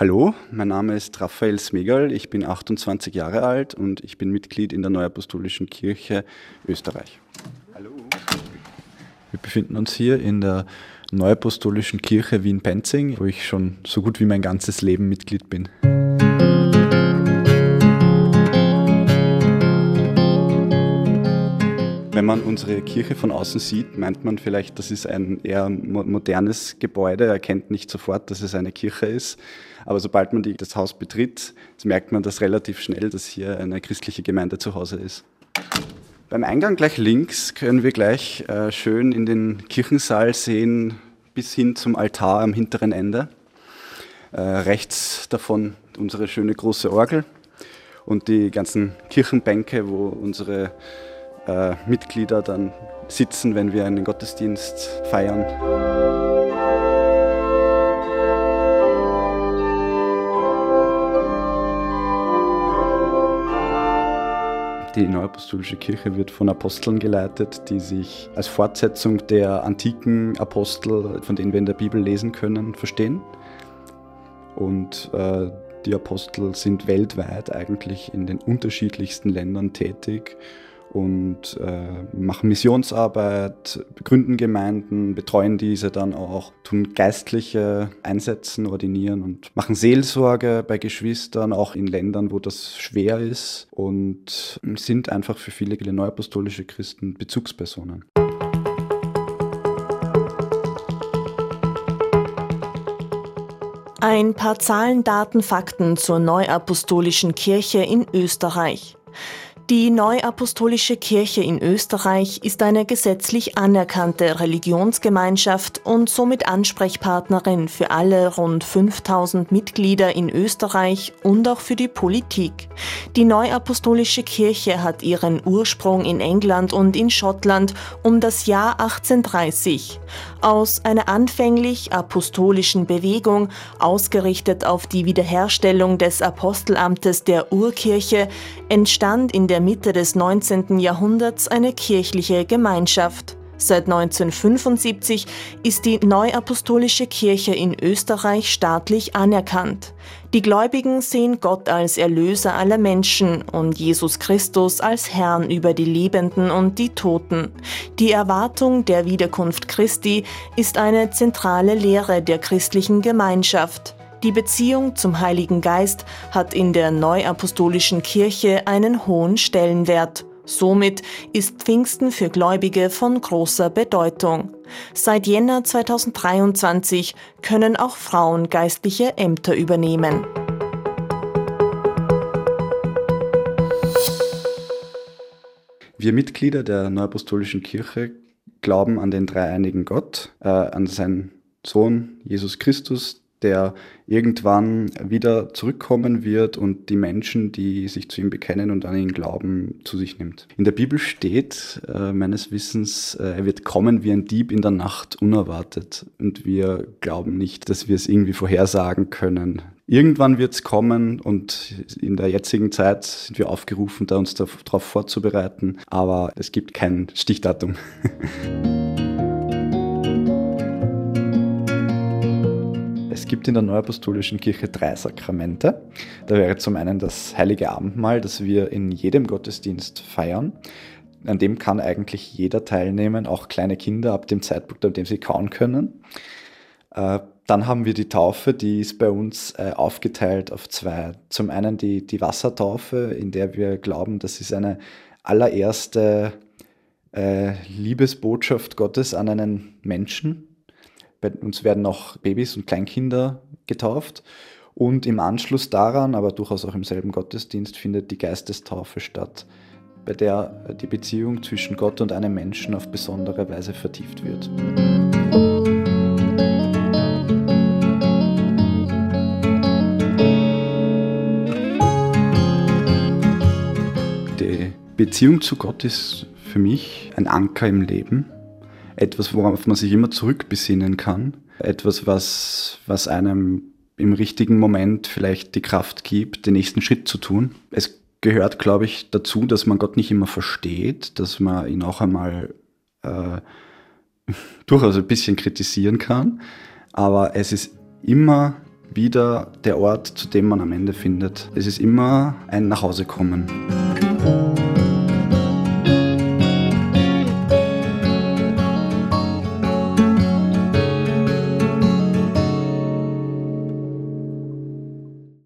Hallo, mein Name ist Raphael Smegal, ich bin 28 Jahre alt und ich bin Mitglied in der Neuapostolischen Kirche Österreich. Hallo. Wir befinden uns hier in der Neuapostolischen Kirche Wien-Penzing, wo ich schon so gut wie mein ganzes Leben Mitglied bin. Wenn man unsere Kirche von außen sieht, meint man vielleicht, das ist ein eher modernes Gebäude, erkennt nicht sofort, dass es eine Kirche ist. Aber sobald man die, das Haus betritt, merkt man das relativ schnell, dass hier eine christliche Gemeinde zu Hause ist. Beim Eingang gleich links können wir gleich äh, schön in den Kirchensaal sehen, bis hin zum Altar am hinteren Ende. Äh, rechts davon unsere schöne große Orgel und die ganzen Kirchenbänke, wo unsere äh, Mitglieder dann sitzen, wenn wir einen Gottesdienst feiern. Die Neuapostolische Kirche wird von Aposteln geleitet, die sich als Fortsetzung der antiken Apostel, von denen wir in der Bibel lesen können, verstehen. Und äh, die Apostel sind weltweit eigentlich in den unterschiedlichsten Ländern tätig und äh, machen Missionsarbeit, gründen Gemeinden, betreuen diese dann auch, tun geistliche Einsätzen, ordinieren und machen Seelsorge bei Geschwistern, auch in Ländern, wo das schwer ist und sind einfach für viele neuapostolische Christen Bezugspersonen. Ein paar Zahlen, Daten, Fakten zur Neuapostolischen Kirche in Österreich. Die Neuapostolische Kirche in Österreich ist eine gesetzlich anerkannte Religionsgemeinschaft und somit Ansprechpartnerin für alle rund 5000 Mitglieder in Österreich und auch für die Politik. Die Neuapostolische Kirche hat ihren Ursprung in England und in Schottland um das Jahr 1830. Aus einer anfänglich apostolischen Bewegung, ausgerichtet auf die Wiederherstellung des Apostelamtes der Urkirche, entstand in der der Mitte des 19. Jahrhunderts eine kirchliche Gemeinschaft. Seit 1975 ist die Neuapostolische Kirche in Österreich staatlich anerkannt. Die Gläubigen sehen Gott als Erlöser aller Menschen und Jesus Christus als Herrn über die Lebenden und die Toten. Die Erwartung der Wiederkunft Christi ist eine zentrale Lehre der christlichen Gemeinschaft. Die Beziehung zum Heiligen Geist hat in der Neuapostolischen Kirche einen hohen Stellenwert. Somit ist Pfingsten für Gläubige von großer Bedeutung. Seit Jänner 2023 können auch Frauen geistliche Ämter übernehmen. Wir Mitglieder der Neuapostolischen Kirche glauben an den dreieinigen Gott, äh, an seinen Sohn Jesus Christus, der irgendwann wieder zurückkommen wird und die Menschen, die sich zu ihm bekennen und an ihn glauben, zu sich nimmt. In der Bibel steht äh, meines Wissens, äh, er wird kommen wie ein Dieb in der Nacht, unerwartet. Und wir glauben nicht, dass wir es irgendwie vorhersagen können. Irgendwann wird es kommen und in der jetzigen Zeit sind wir aufgerufen, da uns darauf vorzubereiten, aber es gibt kein Stichdatum. gibt in der Neuapostolischen Kirche drei Sakramente. Da wäre zum einen das Heilige Abendmahl, das wir in jedem Gottesdienst feiern. An dem kann eigentlich jeder teilnehmen, auch kleine Kinder ab dem Zeitpunkt, an dem sie kauen können. Äh, dann haben wir die Taufe, die ist bei uns äh, aufgeteilt auf zwei. Zum einen die, die Wassertaufe, in der wir glauben, das ist eine allererste äh, Liebesbotschaft Gottes an einen Menschen, bei uns werden auch Babys und Kleinkinder getauft. Und im Anschluss daran, aber durchaus auch im selben Gottesdienst, findet die Geistestaufe statt, bei der die Beziehung zwischen Gott und einem Menschen auf besondere Weise vertieft wird. Die Beziehung zu Gott ist für mich ein Anker im Leben etwas, worauf man sich immer zurückbesinnen kann, etwas, was, was einem im richtigen Moment vielleicht die Kraft gibt, den nächsten Schritt zu tun. Es gehört, glaube ich, dazu, dass man Gott nicht immer versteht, dass man ihn auch einmal äh, durchaus ein bisschen kritisieren kann, aber es ist immer wieder der Ort, zu dem man am Ende findet. Es ist immer ein Nachhausekommen.